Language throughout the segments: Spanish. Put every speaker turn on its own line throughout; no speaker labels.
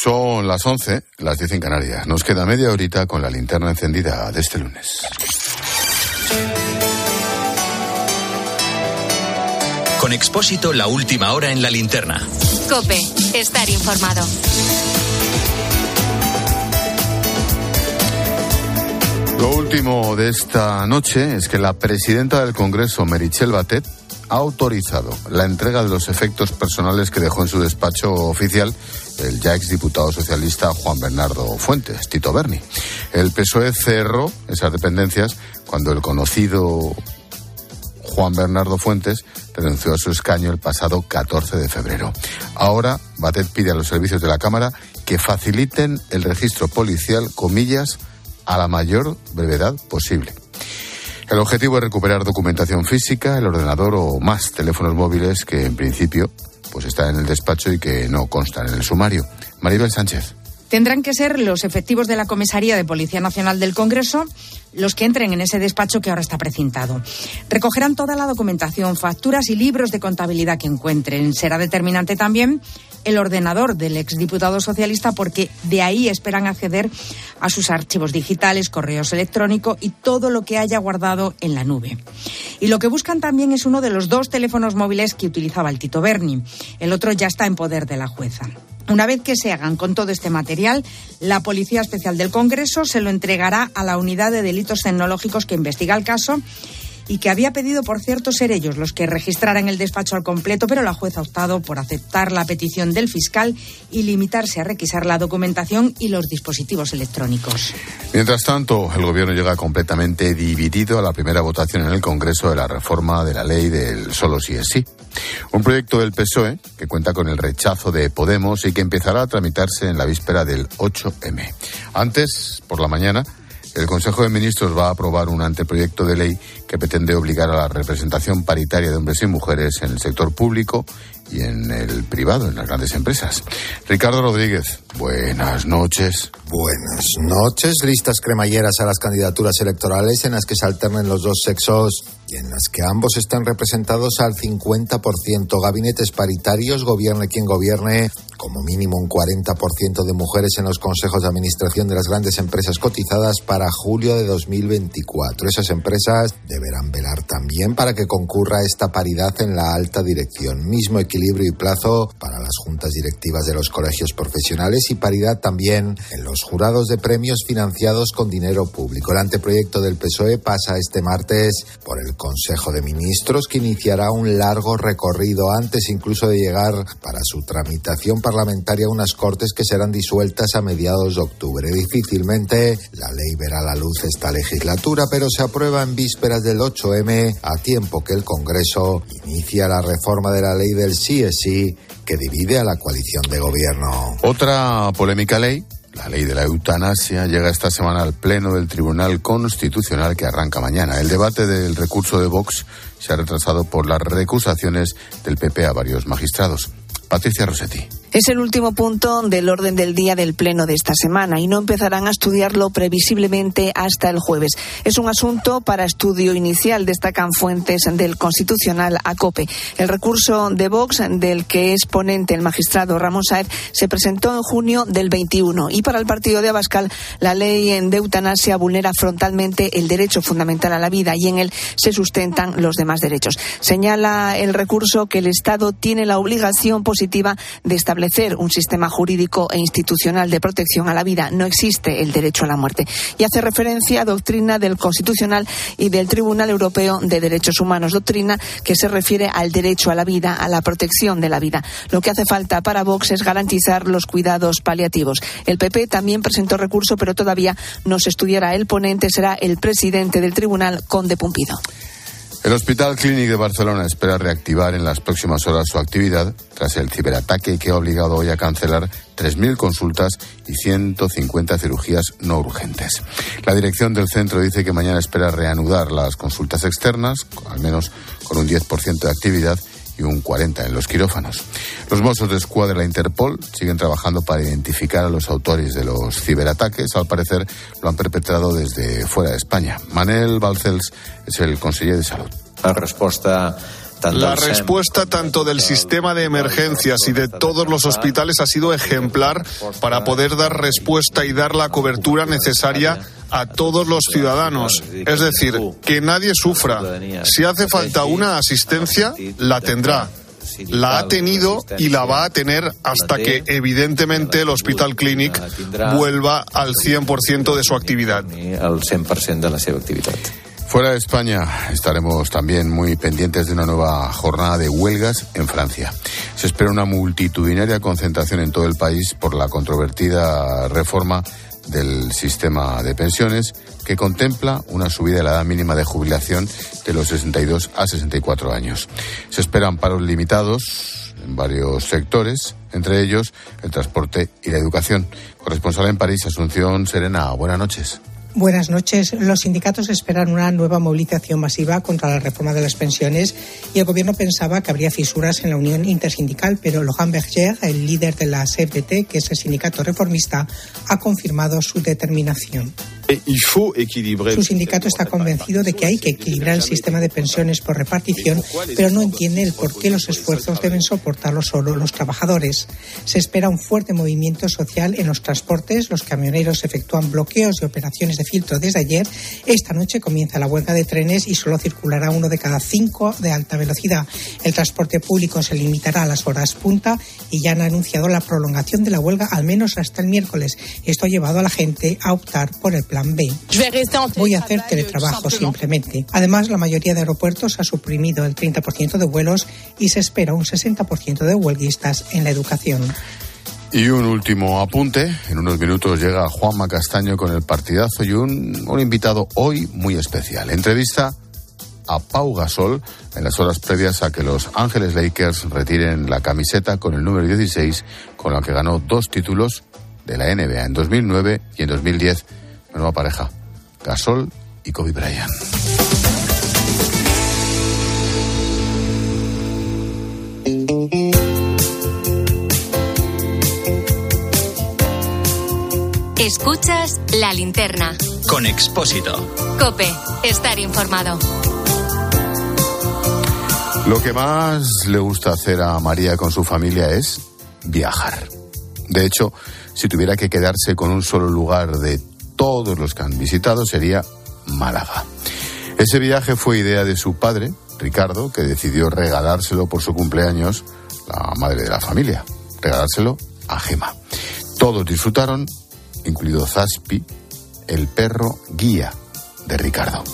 Son las 11, las 10 en Canarias. Nos queda media horita con la linterna encendida de este lunes.
Con Expósito, la última hora en la linterna.
Cope, estar informado.
Lo último de esta noche es que la presidenta del Congreso, Merichel Batet, ha autorizado la entrega de los efectos personales que dejó en su despacho oficial el ya exdiputado socialista Juan Bernardo Fuentes, Tito Berni. El PSOE cerró esas dependencias cuando el conocido Juan Bernardo Fuentes renunció a su escaño el pasado 14 de febrero. Ahora, Batet pide a los servicios de la Cámara que faciliten el registro policial, comillas, a la mayor brevedad posible. El objetivo es recuperar documentación física, el ordenador o más teléfonos móviles que en principio pues están en el despacho y que no constan en el sumario. Maribel Sánchez.
Tendrán que ser los efectivos de la Comisaría de Policía Nacional del Congreso los que entren en ese despacho que ahora está precintado. Recogerán toda la documentación, facturas y libros de contabilidad que encuentren. Será determinante también el ordenador del exdiputado socialista porque de ahí esperan acceder a sus archivos digitales, correos electrónicos y todo lo que haya guardado en la nube. Y lo que buscan también es uno de los dos teléfonos móviles que utilizaba el Tito Berni. El otro ya está en poder de la jueza. Una vez que se hagan con todo este material, la Policía Especial del Congreso se lo entregará a la Unidad de Delitos Tecnológicos que investiga el caso y que había pedido, por cierto, ser ellos los que registraran el despacho al completo, pero la jueza ha optado por aceptar la petición del fiscal y limitarse a requisar la documentación y los dispositivos electrónicos.
Mientras tanto, el Gobierno llega completamente dividido a la primera votación en el Congreso de la reforma de la ley del solo sí es sí. Un proyecto del PSOE que cuenta con el rechazo de Podemos y que empezará a tramitarse en la víspera del 8M. Antes, por la mañana, el Consejo de Ministros va a aprobar un anteproyecto de ley que pretende obligar a la representación paritaria de hombres y mujeres en el sector público y en el privado, en las grandes empresas. Ricardo Rodríguez, buenas noches.
Buenas noches, listas cremalleras a las candidaturas electorales en las que se alternen los dos sexos y en las que ambos están representados al 50%. Gabinetes paritarios, gobierne quien gobierne, como mínimo un 40% de mujeres en los consejos de administración de las grandes empresas cotizadas para julio de 2024. Esas empresas deberán velar también para que concurra esta paridad en la alta dirección. Mismo equilibrio y plazo para las juntas directivas de los colegios profesionales y paridad también en los jurados de premios financiados con dinero público. El anteproyecto del PSOE pasa este martes por el Consejo de Ministros que iniciará un largo recorrido antes incluso de llegar para su tramitación parlamentaria a unas cortes que serán disueltas a mediados de octubre. Difícilmente la ley verá la luz esta legislatura, pero se aprueba en vísperas del 8M a tiempo que el Congreso inicia la reforma de la ley del sí es sí que divide a la coalición de gobierno.
Otra polémica ley la ley de la eutanasia llega esta semana al Pleno del Tribunal Constitucional que arranca mañana. El debate del recurso de Vox se ha retrasado por las recusaciones del PP a varios magistrados. Patricia Rossetti.
Es el último punto del orden del día del Pleno de esta semana y no empezarán a estudiarlo previsiblemente hasta el jueves. Es un asunto para estudio inicial, destacan fuentes del Constitucional ACOPE. El recurso de Vox, del que es ponente el magistrado Ramón Saez, se presentó en junio del 21 y para el partido de Abascal la ley de eutanasia vulnera frontalmente el derecho fundamental a la vida y en él se sustentan los demás derechos. Señala el recurso que el Estado tiene la obligación positiva de establecer establecer un sistema jurídico e institucional de protección a la vida. No existe el derecho a la muerte. Y hace referencia a doctrina del Constitucional y del Tribunal Europeo de Derechos Humanos, doctrina que se refiere al derecho a la vida, a la protección de la vida. Lo que hace falta para Vox es garantizar los cuidados paliativos. El PP también presentó recurso, pero todavía no se estudiará. El ponente será el presidente del tribunal, Conde Pumpido.
El Hospital Clínic de Barcelona espera reactivar en las próximas horas su actividad tras el ciberataque que ha obligado hoy a cancelar 3.000 consultas y 150 cirugías no urgentes. La dirección del centro dice que mañana espera reanudar las consultas externas, al menos con un 10% de actividad y un 40 en los quirófanos. Los Mossos de Escuadra de la Interpol siguen trabajando para identificar a los autores de los ciberataques. Al parecer lo han perpetrado desde fuera de España. Manel Balcells es el conseller de Salud.
En respuesta La respuesta tanto del sistema de emergencias y de todos los hospitales ha sido ejemplar para poder dar respuesta y dar la cobertura necesaria a todos los ciudadanos. Es decir, que nadie sufra. Si hace falta una asistencia, la tendrá la ha tenido y la va a tener hasta que evidentemente el Hospital Clinic vuelva al 100% de su actividad.
Al 100% de la seva actividad.
Fuera de España estaremos también muy pendientes de una nueva jornada de huelgas en Francia. Se espera una multitudinaria concentración en todo el país por la controvertida reforma del sistema de pensiones que contempla una subida de la edad mínima de jubilación de los 62 a 64 años. Se esperan paros limitados en varios sectores, entre ellos el transporte y la educación. Corresponsal en París, Asunción Serena, buenas noches.
Buenas noches. Los sindicatos esperan una nueva movilización masiva contra la reforma de las pensiones y el gobierno pensaba que habría fisuras en la unión intersindical, pero Lohan Berger, el líder de la CFDT, que es el sindicato reformista, ha confirmado su determinación. Su sindicato está convencido de que hay que equilibrar el sistema de pensiones por repartición, pero no entiende el por qué los esfuerzos deben soportarlos solo los trabajadores. Se espera un fuerte movimiento social en los transportes. Los camioneros efectúan bloqueos y operaciones de filtro desde ayer. Esta noche comienza la huelga de trenes y solo circulará uno de cada cinco de alta velocidad. El transporte público se limitará a las horas punta y ya han anunciado la prolongación de la huelga al menos hasta el miércoles. Esto ha llevado a la gente a optar por el plan Voy a hacer teletrabajo simplemente. Además, la mayoría de aeropuertos ha suprimido el 30% de vuelos y se espera un 60% de huelguistas en la educación.
Y un último apunte. En unos minutos llega Juanma Castaño con el partidazo y un, un invitado hoy muy especial. Entrevista a Pau Gasol en las horas previas a que los Ángeles Lakers retiren la camiseta con el número 16 con la que ganó dos títulos de la NBA en 2009 y en 2010 nueva pareja, Gasol y Kobe Bryant.
Escuchas la linterna.
Con Expósito.
Cope, estar informado.
Lo que más le gusta hacer a María con su familia es viajar. De hecho, si tuviera que quedarse con un solo lugar de todos los que han visitado sería Málaga. Ese viaje fue idea de su padre, Ricardo, que decidió regalárselo por su cumpleaños, la madre de la familia, regalárselo a Gema. Todos disfrutaron, incluido Zaspi, el perro guía de Ricardo.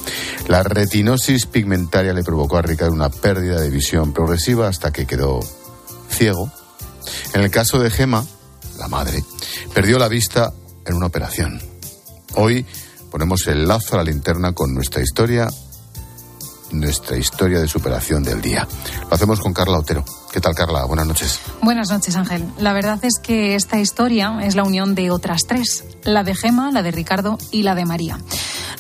La retinosis pigmentaria le provocó a Ricardo una pérdida de visión progresiva hasta que quedó ciego. En el caso de Gema, la madre, perdió la vista en una operación. Hoy ponemos el lazo a la linterna con nuestra historia, nuestra historia de superación del día. Lo hacemos con Carla Otero. ¿Qué tal, Carla? Buenas noches.
Buenas noches, Ángel. La verdad es que esta historia es la unión de otras tres, la de Gema, la de Ricardo y la de María.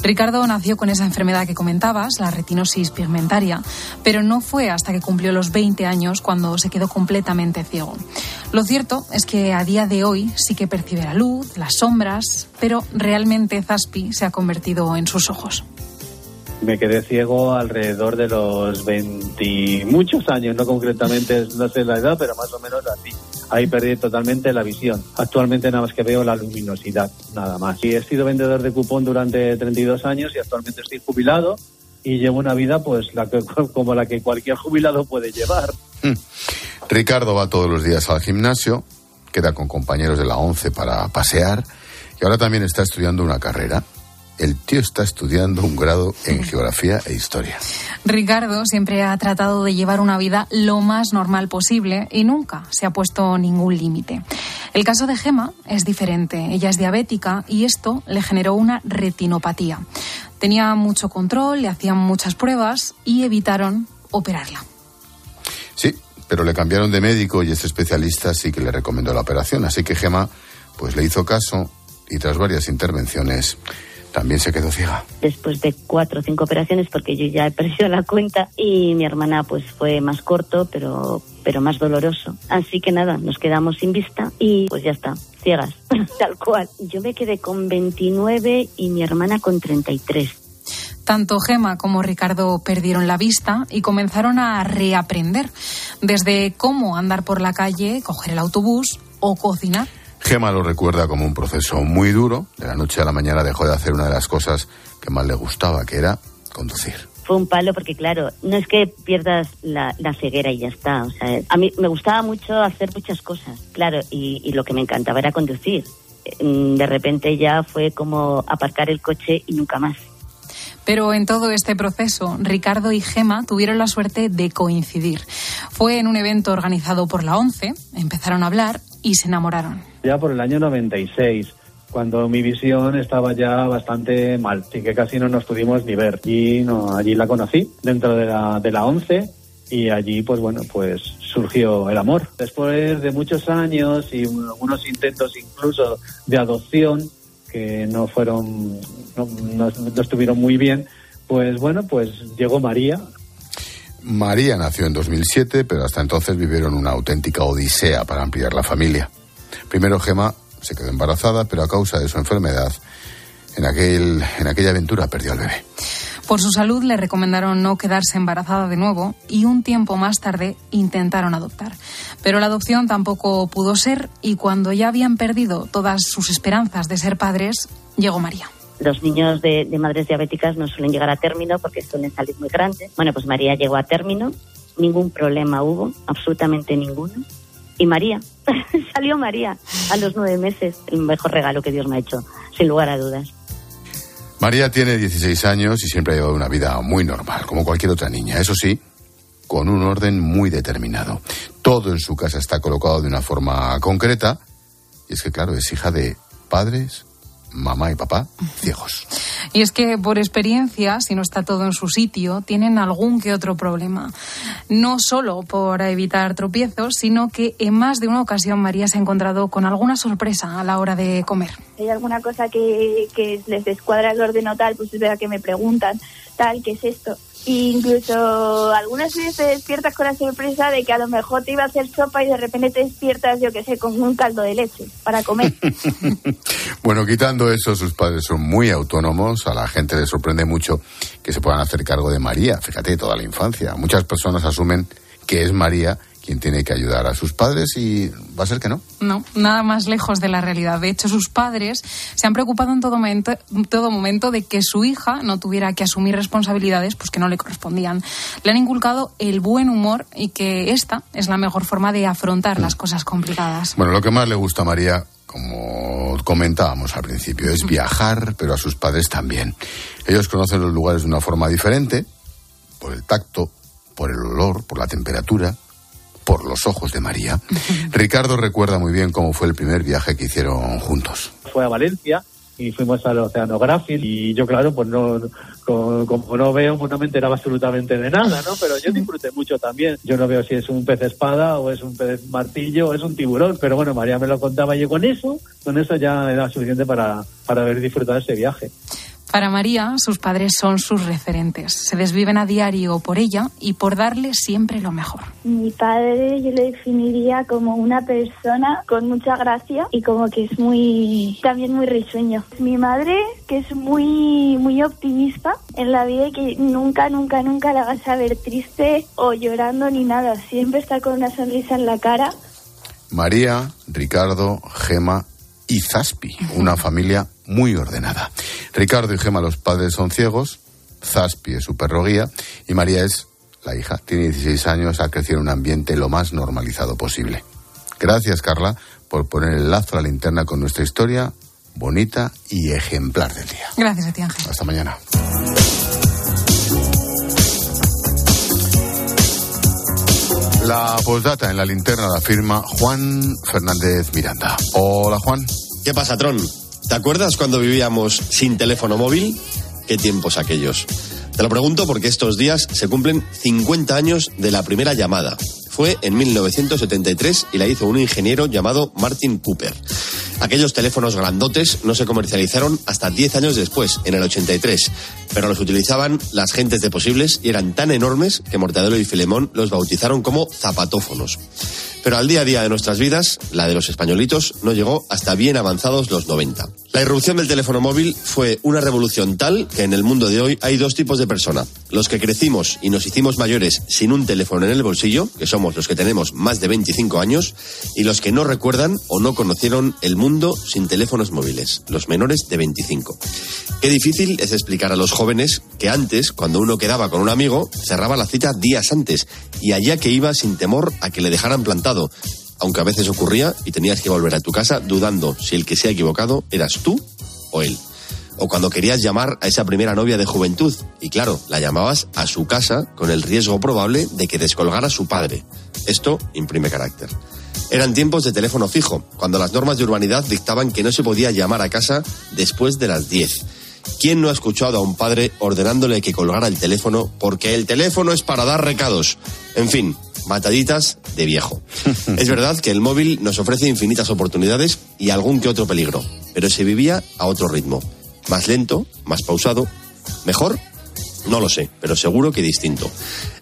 Ricardo nació con esa enfermedad que comentabas, la retinosis pigmentaria, pero no fue hasta que cumplió los 20 años cuando se quedó completamente ciego. Lo cierto es que a día de hoy sí que percibe la luz, las sombras, pero realmente Zaspi se ha convertido en sus ojos.
Me quedé ciego alrededor de los 20 muchos años, no concretamente, no sé la edad, pero más o menos así ahí perdí totalmente la visión. Actualmente nada más que veo la luminosidad, nada más. Y he sido vendedor de cupón durante 32 años y actualmente estoy jubilado y llevo una vida pues la como la que cualquier jubilado puede llevar. Hmm.
Ricardo va todos los días al gimnasio, queda con compañeros de la ONCE para pasear y ahora también está estudiando una carrera el tío está estudiando un grado en geografía e historia.
Ricardo siempre ha tratado de llevar una vida lo más normal posible y nunca se ha puesto ningún límite. El caso de Gema es diferente. Ella es diabética y esto le generó una retinopatía. Tenía mucho control, le hacían muchas pruebas y evitaron operarla.
Sí, pero le cambiaron de médico y ese especialista sí que le recomendó la operación. Así que Gema pues le hizo caso y tras varias intervenciones también se quedó ciega.
Después de cuatro o cinco operaciones, porque yo ya he perdido la cuenta, y mi hermana pues fue más corto, pero, pero más doloroso. Así que nada, nos quedamos sin vista y pues ya está, ciegas, tal cual. Yo me quedé con 29 y mi hermana con 33.
Tanto Gema como Ricardo perdieron la vista y comenzaron a reaprender, desde cómo andar por la calle, coger el autobús o cocinar.
Gema lo recuerda como un proceso muy duro. De la noche a la mañana dejó de hacer una de las cosas que más le gustaba, que era conducir.
Fue un palo porque, claro, no es que pierdas la, ceguera y ya está. O sea, a mí me gustaba mucho hacer muchas cosas, claro, y, y lo que me encantaba era conducir. Mm, de repente ya fue como aparcar el coche y nunca más.
Pero en todo este proceso, Ricardo y Gema tuvieron la suerte de coincidir. Fue en un evento organizado por la ONCE, empezaron a hablar y se enamoraron.
Ya por el año 96 cuando mi visión estaba ya bastante mal, y que casi no nos pudimos ni ver. Y no, allí la conocí dentro de la, de la 11 y allí pues bueno pues surgió el amor. Después de muchos años y algunos intentos incluso de adopción que no fueron no, no, estuvieron muy bien, pues bueno pues llegó María.
María nació en 2007, pero hasta entonces vivieron una auténtica odisea para ampliar la familia. Primero Gema se quedó embarazada, pero a causa de su enfermedad, en, aquel, en aquella aventura perdió al bebé.
Por su salud le recomendaron no quedarse embarazada de nuevo y un tiempo más tarde intentaron adoptar. Pero la adopción tampoco pudo ser y cuando ya habían perdido todas sus esperanzas de ser padres, llegó María.
Los niños de, madres diabéticas no suelen llegar a término porque suelen salir muy grandes. Bueno, pues María llegó a término, ningún problema hubo, absolutamente ninguno. Y María, salió María a los nueve meses, el mejor regalo que Dios me ha hecho, sin lugar a dudas.
María tiene 16 años y siempre ha llevado una vida muy normal, como cualquier otra niña. Eso sí, con un orden muy determinado. Todo en su casa está colocado de una forma concreta. Y es que, claro, es hija de padres, mamá y papá ciegos.
Y es que por experiencia, si no está todo en su sitio, tienen algún que otro problema. No solo por evitar tropiezos, sino que en más de una ocasión María se ha encontrado con alguna sorpresa a la hora de comer.
Hay alguna cosa que, que les descuadra el orden o tal, pues es verdad que me preguntan, tal, ¿qué es esto? Incluso algunas veces te despiertas con la sorpresa de que a lo mejor te iba a hacer sopa y de repente te despiertas, yo que sé, con un caldo de leche para comer.
bueno, quitando eso, sus padres son muy autónomos. A la gente le sorprende mucho que se puedan hacer cargo de María. Fíjate, toda la infancia. Muchas personas asumen que es María quien tiene que ayudar a sus padres y va a ser que no.
No, nada más lejos de la realidad. De hecho, sus padres se han preocupado en todo momento, todo momento de que su hija no tuviera que asumir responsabilidades pues, que no le correspondían. Le han inculcado el buen humor y que esta es la mejor forma de afrontar las cosas complicadas.
Bueno, lo que más le gusta a María como comentábamos al principio, es viajar, pero a sus padres también. Ellos conocen los lugares de una forma diferente, por el tacto, por el olor, por la temperatura, por los ojos de María. Ricardo recuerda muy bien cómo fue el primer viaje que hicieron juntos.
Fue a Valencia y fuimos al oceanográfico y yo claro pues no como, no veo pues no me enteraba absolutamente de nada no pero yo disfruté mucho también yo no veo si es un pez espada o es un pez martillo o es un tiburón pero bueno María me lo contaba y yo con eso con eso ya era suficiente para para haber disfrutado ese viaje
para María, sus padres son sus referentes. Se desviven a diario por ella y por darle siempre lo mejor.
Mi padre yo lo definiría como una persona con mucha gracia y como que es muy también muy risueño. Mi madre que es muy muy optimista en la vida y que nunca nunca nunca la vas a ver triste o llorando ni nada. Siempre está con una sonrisa en la cara.
María, Ricardo, Gema y Zaspi, una familia muy ordenada. Ricardo y Gema, los padres, son ciegos, Zaspi es su perro guía y María es la hija. Tiene 16 años, ha crecido en un ambiente lo más normalizado posible. Gracias, Carla, por poner el lazo a la linterna con nuestra historia bonita y ejemplar del día.
Gracias a ti, Ángel.
Hasta mañana. La postdata en la linterna la firma Juan Fernández Miranda. Hola, Juan.
¿Qué pasa, Tron? ¿Te acuerdas cuando vivíamos sin teléfono móvil? ¿Qué tiempos aquellos? Te lo pregunto porque estos días se cumplen 50 años de la primera llamada. Fue en 1973 y la hizo un ingeniero llamado Martin Cooper. Aquellos teléfonos grandotes no se comercializaron hasta 10 años después, en el 83. pero los utilizaban las gentes de posibles y eran tan enormes que Mortadelo y Filemón los bautizaron como zapatófonos. Pero al día a día de nuestras vidas, la de los españolitos no llegó hasta bien avanzados los 90. La irrupción del teléfono móvil fue una revolución tal que en el mundo de hoy hay dos tipos de persona. Los que crecimos y nos hicimos mayores sin un teléfono en el bolsillo, que somos los que tenemos más de 25 años, y los que no recuerdan o no conocieron el mundo sin teléfonos móviles, los menores de 25. Qué difícil es explicar a los jóvenes que antes, cuando uno quedaba con un amigo, cerraba la cita días antes y allá que iba sin temor a que le dejaran plantado, aunque a veces ocurría y tenías que volver a tu casa dudando si el que se ha equivocado eras tú o él. O cuando querías llamar a esa primera novia de juventud y claro, la llamabas a su casa con el riesgo probable de que descolgara su padre. Esto imprime carácter. Eran tiempos de teléfono fijo, cuando las normas de urbanidad dictaban que no se podía llamar a casa después de las 10. ¿Quién no ha escuchado a un padre ordenándole que colgara el teléfono porque el teléfono es para dar recados? En fin, mataditas de viejo. es verdad que el móvil nos ofrece infinitas oportunidades y algún que otro peligro, pero se vivía a otro ritmo. Más lento, más pausado. ¿Mejor? No lo sé, pero seguro que distinto.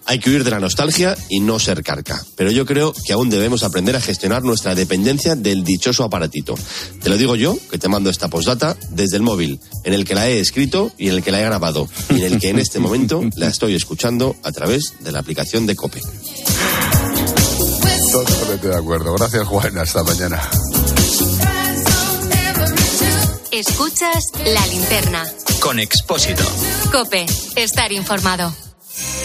Hay que huir de la nostalgia y no ser carca. Pero yo creo que aún debemos aprender a gestionar nuestra dependencia del dichoso aparatito. Te lo digo yo, que te mando esta postdata desde el móvil, en el que la he escrito y en el que la he grabado, y en el que en este momento la estoy escuchando a través de la aplicación de COPE.
Totalmente de acuerdo. Gracias, Juan. Hasta mañana.
Escuchas la linterna.
Con Expósito.
Cope, estar informado.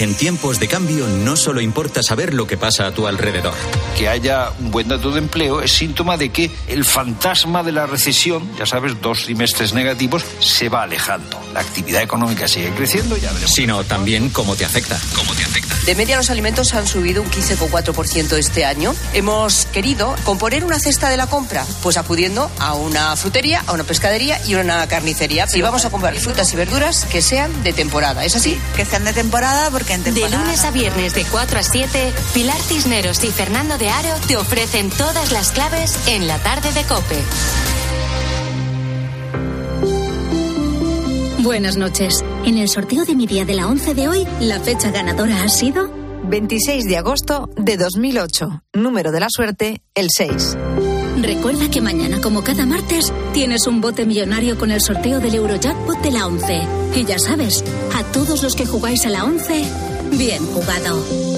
En tiempos de cambio no solo importa saber lo que pasa a tu alrededor.
Que haya un buen dato de empleo es síntoma de que el fantasma de la recesión, ya sabes, dos trimestres negativos, se va alejando. La actividad económica sigue creciendo, ya veremos.
Sino también cómo te afecta. Cómo te afecta.
De media los alimentos han subido un 15,4% este año. Hemos querido componer una cesta de la compra, pues acudiendo a una frutería, a una pescadería y a una carnicería. Si vamos a comprar frutas y verduras, que sean de temporada, ¿es así?
Que sean de temporada porque en
De
temporada...
lunes a viernes de 4 a 7, Pilar Cisneros y Fernando de Aro te ofrecen todas las claves en la tarde de Cope.
Buenas noches. En el sorteo de mi día de la 11 de hoy, la fecha ganadora ha sido
26 de agosto de 2008. Número de la suerte, el 6.
Recuerda que mañana, como cada martes, tienes un bote millonario con el sorteo del Eurojackpot de la 11. Y ya sabes, a todos los que jugáis a la 11, bien jugado.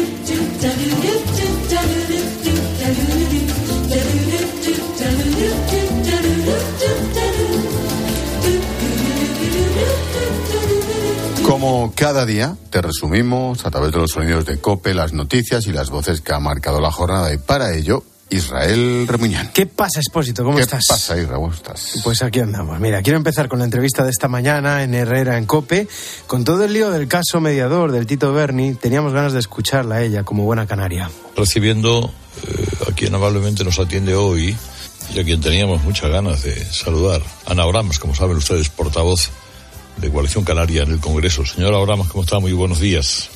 Como cada día, te resumimos a través de los sonidos de COPE las noticias y las voces que ha marcado la jornada. Y para ello, Israel Remuñán.
¿Qué pasa, Expósito? ¿Cómo
¿Qué
estás?
pasa, Israel? ¿Cómo estás?
Pues aquí andamos. Mira, quiero empezar con la entrevista de esta mañana en Herrera, en COPE. Con todo el lío del caso mediador del Tito Berni, teníamos ganas de escucharla a ella como buena canaria.
recibiendo eh, a quien amablemente nos atiende hoy y a quien teníamos muchas ganas de saludar. Ana Abramas, como saben ustedes, portavoz de Coalición Canaria en el Congreso. Señora Abramas, ¿cómo está? Muy buenos días.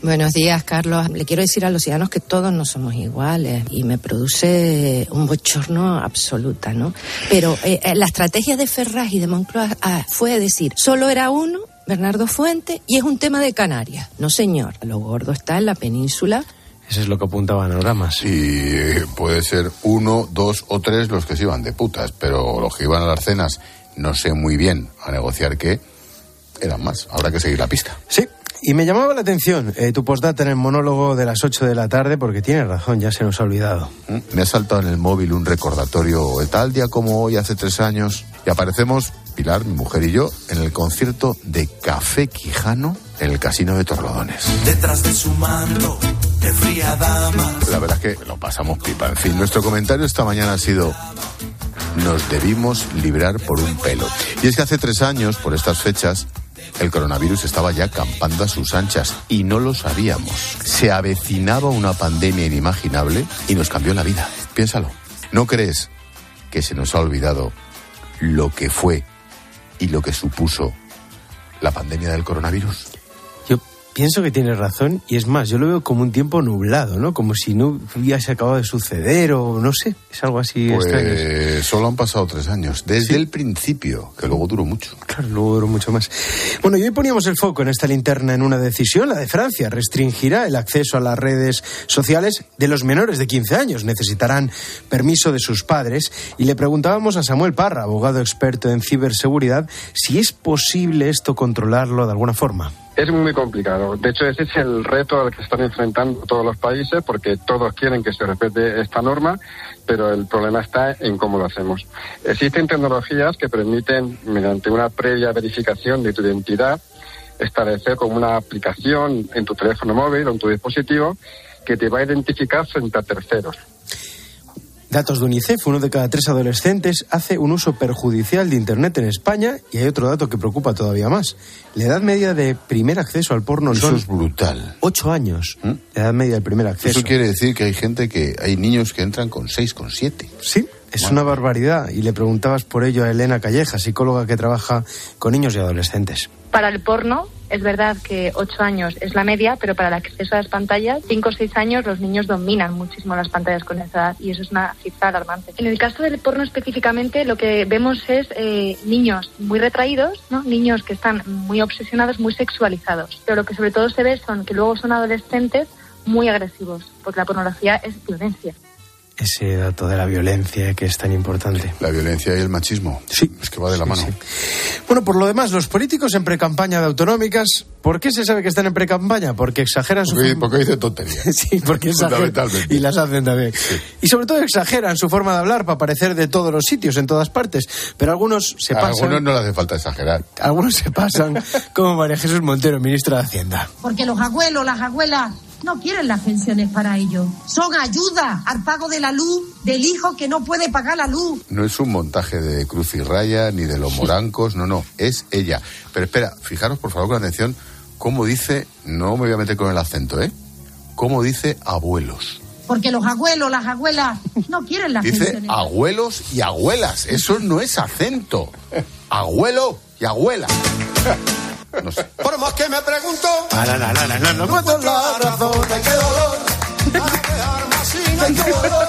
Buenos días, Carlos. Le quiero decir a los ciudadanos que todos no somos iguales y me produce un bochorno absoluta, ¿no? Pero eh, eh, la estrategia de Ferraz y de Moncloa ah, fue decir, solo era uno, Bernardo Fuente, y es un tema de Canarias. No, señor, lo gordo está en la península.
Eso es lo que apuntaba Ana Abramas.
Y eh, puede ser uno, dos o tres los que se iban de putas, pero los que iban a las cenas, no sé muy bien a negociar qué, eran más. Habrá que seguir la pista.
Sí. Y me llamaba la atención eh, tu postdata en el monólogo de las 8 de la tarde, porque tienes razón, ya se nos ha olvidado.
¿Mm? Me ha saltado en el móvil un recordatorio de tal día como hoy, hace tres años, y aparecemos, Pilar, mi mujer y yo, en el concierto de Café Quijano en el Casino de Torlodones.
Detrás de su manto de fría dama.
La verdad es que lo pasamos pipa. En fin, nuestro comentario esta mañana ha sido nos debimos librar por un pelo. Y es que hace tres años, por estas fechas, El coronavirus estaba ya campando a sus anchas y no lo sabíamos. Se avecinaba una pandemia inimaginable y nos cambió la vida. Piénsalo. ¿No crees que se nos ha olvidado lo que fue y lo que supuso la pandemia del coronavirus?
Pienso que tienes razón y es más, yo lo veo como un tiempo nublado, ¿no? Como si no hubiese acabado de suceder o no sé, es algo así extraño.
Pues solo han pasado tres años, desde el principio, que luego duró mucho.
Claro, luego duró mucho más. Bueno, y hoy poníamos el foco en esta linterna en una decisión, la de Francia. Restringirá el acceso a las redes sociales de los menores de 15 años. Necesitarán permiso de sus padres. Y le preguntábamos a Samuel Parra, abogado experto en ciberseguridad, si es posible esto controlarlo de alguna forma.
Es muy complicado. De hecho, ese es el reto al que están enfrentando todos los países, porque todos quieren que se respete esta norma, pero el problema está en cómo lo hacemos. Existen tecnologías que permiten, mediante una previa verificación de tu identidad, establecer como una aplicación en tu teléfono móvil o en tu dispositivo que te va a identificar frente a terceros.
Datos de UNICEF, uno de cada tres adolescentes hace un uso perjudicial de Internet en España y hay otro dato que preocupa todavía más. La edad media de primer acceso al porno
Eso
son
es brutal.
ocho años. La edad media del primer acceso.
Eso quiere decir que hay gente que, hay niños que entran con seis, con siete.
Sí, es una barbaridad. Y le preguntabas por ello a Elena Calleja, psicóloga que trabaja con niños y adolescentes.
Para el porno, es verdad que 8 años es la media, pero para el acceso a las pantallas, 5 o 6 años los niños dominan muchísimo las pantallas con esa edad y eso es una cifra alarmante. En el caso del porno específicamente, lo que vemos es eh, niños muy retraídos, ¿no? niños que están muy obsesionados, muy sexualizados. Pero lo que sobre todo se ve son que luego son adolescentes muy agresivos, porque la pornografía es violencia.
Ese dato de la violencia que es tan importante.
La violencia y el machismo.
Sí.
Es que va de la mano.
Bueno, por lo demás, los políticos en precampaña de autonómicas, ¿por qué se sabe que están en precampaña? Porque exageran su
Porque, porque dice tonterías.
Sí, porque exageran.
Fundamentalmente.
Y las hacen también. Y sobre todo exageran su forma de hablar para aparecer de todos los sitios, en todas partes. Pero algunos se
A
pasan.
algunos no le hace falta exagerar.
Algunos se pasan, como María Jesús Montero, ministra de Hacienda.
Porque los abuelos, las abuelas no quieren las pensiones para ellos. Son ayuda al pago de la luz del hijo que no puede pagar la luz.
No es un montaje de Cruz y Raya ni de los morancos, no, no, es ella. Pero espera, fijaros por favor con atención cómo dice, no me voy a meter con el acento, ¿eh? Cómo dice abuelos.
Porque los abuelos, las abuelas no quieren las
Dice
pensiones.
abuelos y abuelas. Eso no es acento. Abuelo y abuela. No sé.
Por más que me pregunto,
no,
encuentro la razón de qué dolor. A quedarme así no dolor.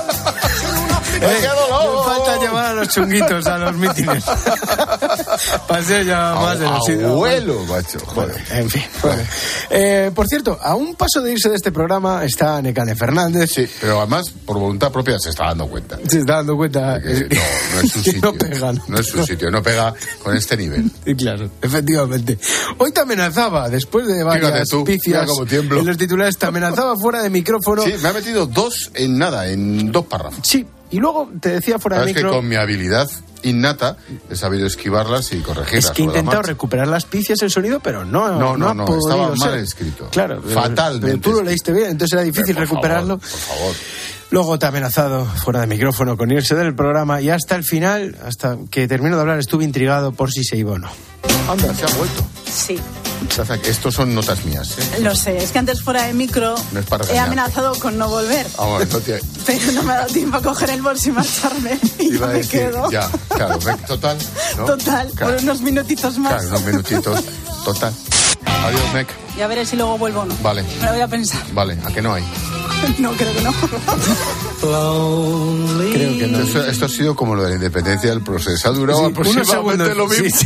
Sin una
Eh, nos falta llevar a los chunguitos a los mítines. Paseo ya más de los sitios.
Abuelo, macho. Joder.
En fin. bueno. Eh, por cierto, a un paso de irse de este programa está Necane Fernández.
Sí, pero además, por voluntad propia, se está dando cuenta.
Se está dando cuenta.
Que no, no es su sitio.
no pega, ¿no?
No es su sitio, no pega con este nivel.
Sí, claro, efectivamente. Hoy te amenazaba, después de varias
tú,
picias en los titulares, te amenazaba fuera de micrófono.
Sí, me ha metido dos en nada, en dos párrafos.
Sí, y luego te decía fuera de
Sabes que
micro...
con mi habilidad innata he sabido esquivarlas y corregirlas.
Es que he intentado recuperar las picias en sonido, pero no,
No, no, no,
podido
estaba mal
ser.
escrito.
Claro,
Fatalmente
Pero tú lo leíste bien, entonces era difícil
Por favor,
recuperarlo.
por favor.
Luego te ha amenazado fuera de micrófono con irse del programa y hasta el final, hasta que termino de hablar, estuve intrigado por si se iba o no.
Anda, se ha vuelto.
Sí,
Estos son notas mías, ¿eh?
lo sé. Es que antes fuera de micro
No es para
he amenazado con no volver.
Vamos, no te-
Pero no me ha dado tiempo a coger el bolso y marcharme. Y
iba
yo
a
me
decir,
quedo.
ya, claro, total. ¿no?
Total,
Claro,
por unos minutitos más.
claro, unos minutitos, total. Adiós, Mec.
Ya veré si luego vuelvo o no.
Vale,
Me lo voy a pensar.
vale, ¿a que no hay?
No, creo que no.
Creo que no.
Esto, esto ha sido como lo de la independencia del proceso. Ha durado
Sí,
aproximadamente lo mismo.
sí,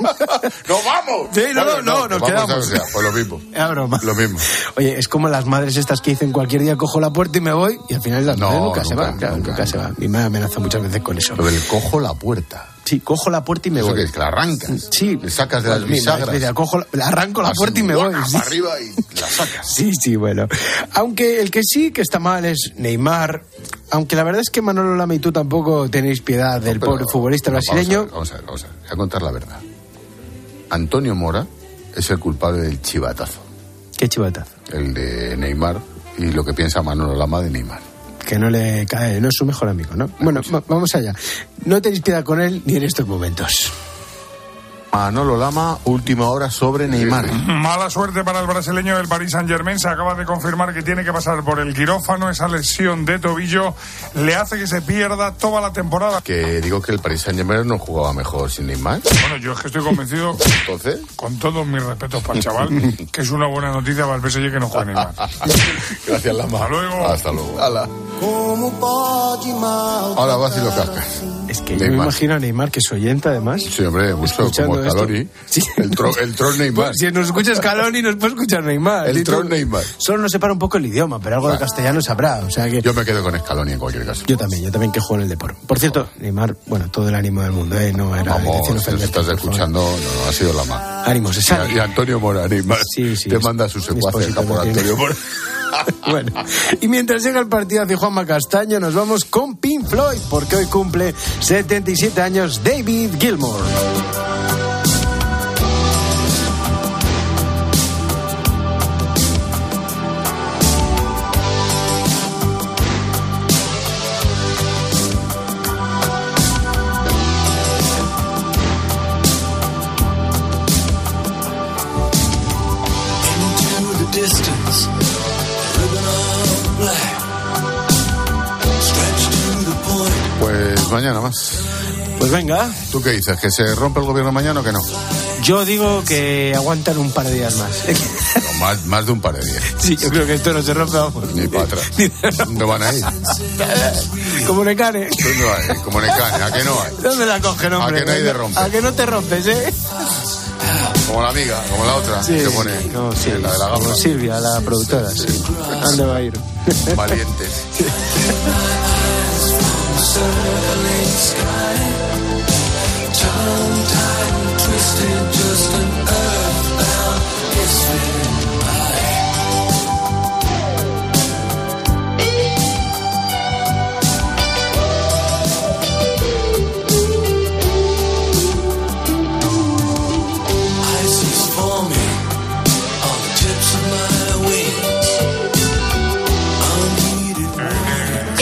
¡Nos vamos!
Sí, no,
Bueno,
no, nos
vamos a
quedamos.
ver, pues lo mismo.
Era broma.
Lo mismo.
Oye, es como las madres estas que dicen cualquier día cojo la puerta y me voy y al final las
No,
madres nunca, se
nunca,
van. Claro, nunca,
nunca,
se van. Mi madre amenaza muchas veces con eso.
Lo del cojo la puerta.
Sí, cojo la puerta y me voy.
que es que la arrancas.
Sí.
Le sacas de
Pues
las bisagras.
dice, cojo la- arranco la puerta y me voy.
Para arriba y la sacas.
Sí, sí, bueno. Aunque el que sí que está mal es Neymar. Aunque la verdad es que Manolo Lama y tú tampoco tenéis piedad del
Pero-
pobre futbolista
no,
brasileño.
Vamos a ver, vamos a ver, vamos a ver. Voy a contar la verdad. Antonio Mora es el culpable del chivatazo.
Qué chivatazo.
El de Neymar y lo que piensa Manolo Lama de Neymar.
Que no le cae, no es su mejor amigo, ¿no? Bueno, va- vamos allá. No tenéis piedad con él ni en estos momentos.
Manolo Lama, última hora sobre Neymar.
Mala suerte para el brasileño del Paris Saint Germain. Se acaba de confirmar que tiene que pasar por el quirófano. Esa lesión de tobillo le hace que se pierda toda la temporada.
Que digo que el Paris Saint Germain no jugaba mejor sin Neymar.
Bueno, yo es que estoy convencido,
Entonces,
con todos mis respetos para el chaval, que es una buena noticia para el PSG que no juegue Neymar.
gracias Lama.
Hasta luego.
Hasta luego. Hala. Ahora vas y lo cascas.
Es que yo me imagino a Neymar, que es oyente además.
Sí, hombre, mucho
Escuchando
como
esto.
Scaloni. El, tro, el tron Neymar.
Pues si nos escucha Scaloni, nos puede escuchar Neymar.
El tron Neymar.
Solo nos separa un poco el idioma, pero algo de castellano sabrá. O sea que
Yo me quedo con Scaloni en cualquier caso.
yo también, yo también que juego en el deporte. Por cierto, Neymar, bueno, todo el ánimo del mundo, ¿eh? No era
Vamos, si estás escuchando, no, no ha sido Lama.
Ánimo, se
Y,
sale.
y Antonio Mora, Neymar.
Sí, sí,
Te
es-
manda sus secuaces por. Antonio Mora.
Bueno, y mientras llega el partido hacia Juanma Castaño, nos vamos con Pink Floyd, porque hoy cumple 77 años David Gilmour.
Mañana más.
Pues venga,
¿Tú qué dices? ¿Que se rompe el gobierno mañana o que no?
yo digo que aguantan un par de días más.
No, más, más de un par de días.
sí, yo creo que esto no se rompe, vamos.
Ni para atrás. ¿Dónde van a ir?
Como le cane.
¿Dónde van a ir? Como Necane, ¿a que no hay?
¿Dónde la cogen, hombre?
¿A que no hay de romper?
A que no te rompes, ¿eh?
Como la amiga, como la otra,
Sí,
que pone
no, sí,
la de la
como. Silvia, la productora, sí. ¿Dónde va a ir?
Valientes.
Circling sky. Tongue tied, twisted,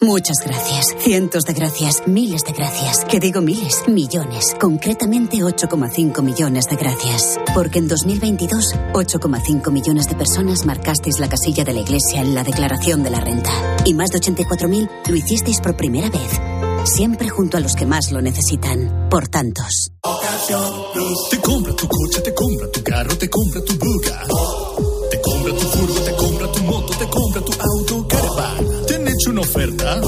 Muchas gracias, cientos de gracias, miles de gracias. Que digo miles, millones. Concretamente 8,5 millones de gracias. Porque en 2022, 8,5 millones de personas marcasteis la casilla de la Iglesia en la declaración de la renta. Y más de 84.000 lo hicisteis por primera vez. Siempre junto a los que más lo necesitan. Por tantos.
Te compra tu coche, te compra tu carro, te compra tu buga. Te compra tu furgo, te compra tu moto, te compra tu auto, caravan. ¿Te han hecho una oferta?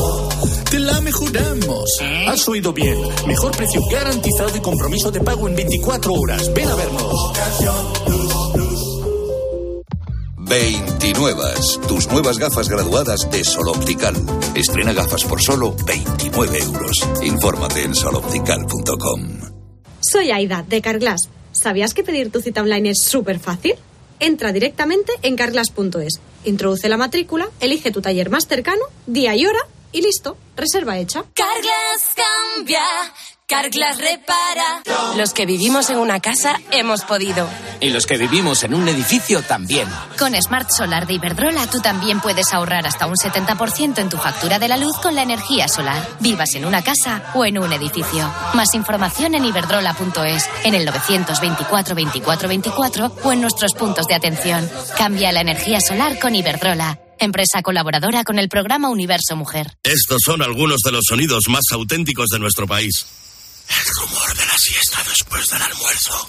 Te la mejoramos. Has oído bien. Mejor precio garantizado y compromiso de pago en 24 horas. Ven a vernos.
29. Tus nuevas gafas graduadas de Sol Optical. Estrena gafas por solo 29 euros. Infórmate en soloptical.com.
Soy Aida, de Carglass. ¿Sabías que pedir tu cita online es súper fácil? Entra directamente en carglass.es, introduce la matrícula, elige tu taller más cercano, día y hora y listo, reserva hecha.
Carglass cambia, Carglass repara. Los que vivimos en una casa hemos podido.
Y los que vivimos en un edificio también.
Con Smart Solar de Iberdrola tú también puedes ahorrar hasta un 70% en tu factura de la luz con la energía solar. Vivas en una casa o en un edificio. Más información en iberdrola.es, en el 924 24 24 o en nuestros puntos de atención. Cambia la energía solar con Iberdrola. Empresa colaboradora con el programa Universo Mujer.
Estos son algunos de los sonidos más auténticos de nuestro país. El rumor de la siesta después del almuerzo.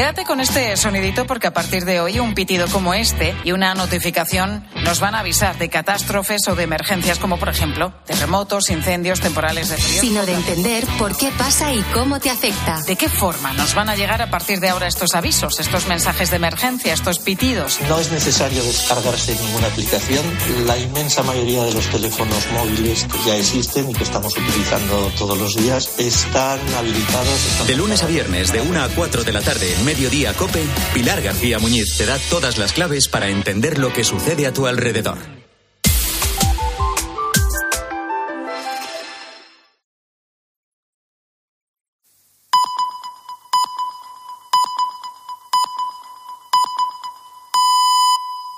Quédate con este sonidito porque a partir de hoy un pitido como este y una notificación nos van a avisar de catástrofes o de emergencias como por ejemplo terremotos, incendios, temporales de frío.
Sino de entender por qué pasa y cómo te afecta.
¿De qué forma nos van a llegar a partir de ahora estos avisos, estos mensajes de emergencia, estos pitidos?
No es necesario descargarse ninguna aplicación. La inmensa mayoría de los teléfonos móviles que ya existen y que estamos utilizando todos los días están habilitados.
De lunes a viernes, de 1 a 4 de la tarde, Mediodía Cope, Pilar García Muñiz te da todas las claves para entender lo que sucede a tu alrededor.